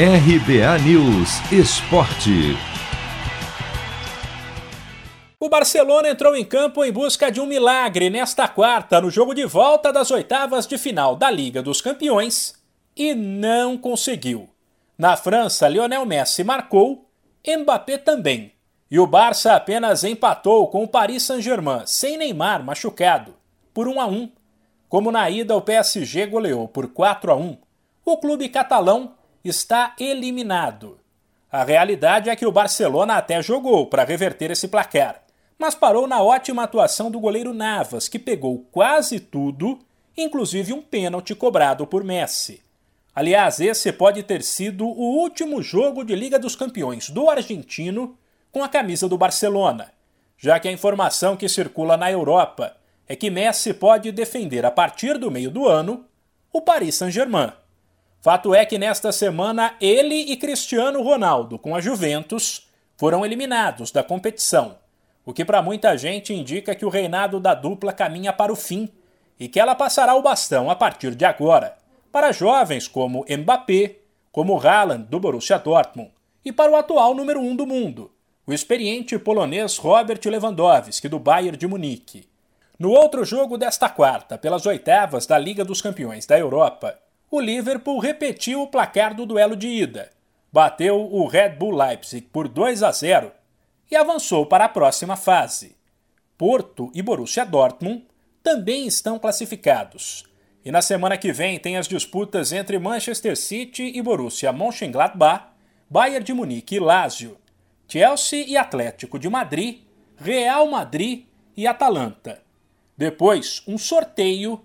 RBA News Esporte. O Barcelona entrou em campo em busca de um milagre nesta quarta, no jogo de volta das oitavas de final da Liga dos Campeões, e não conseguiu. Na França, Lionel Messi marcou, Mbappé também. E o Barça apenas empatou com o Paris Saint-Germain, sem Neymar machucado, por 1 a 1. Como na ida o PSG goleou por 4 a 1, o clube catalão está eliminado. A realidade é que o Barcelona até jogou para reverter esse placar, mas parou na ótima atuação do goleiro Navas, que pegou quase tudo, inclusive um pênalti cobrado por Messi. Aliás, esse pode ter sido o último jogo de Liga dos Campeões do argentino com a camisa do Barcelona, já que a informação que circula na Europa é que Messi pode defender a partir do meio do ano o Paris Saint-Germain. Fato é que nesta semana ele e Cristiano Ronaldo, com a Juventus, foram eliminados da competição, o que para muita gente indica que o reinado da dupla caminha para o fim e que ela passará o bastão a partir de agora para jovens como Mbappé, como Haaland do Borussia Dortmund e para o atual número 1 um do mundo, o experiente polonês Robert Lewandowski do Bayern de Munique. No outro jogo desta quarta, pelas oitavas da Liga dos Campeões da Europa, o Liverpool repetiu o placar do duelo de ida, bateu o Red Bull Leipzig por 2 a 0 e avançou para a próxima fase. Porto e Borussia Dortmund também estão classificados. E na semana que vem tem as disputas entre Manchester City e Borussia Mönchengladbach, Bayern de Munique e Lazio, Chelsea e Atlético de Madrid, Real Madrid e Atalanta. Depois, um sorteio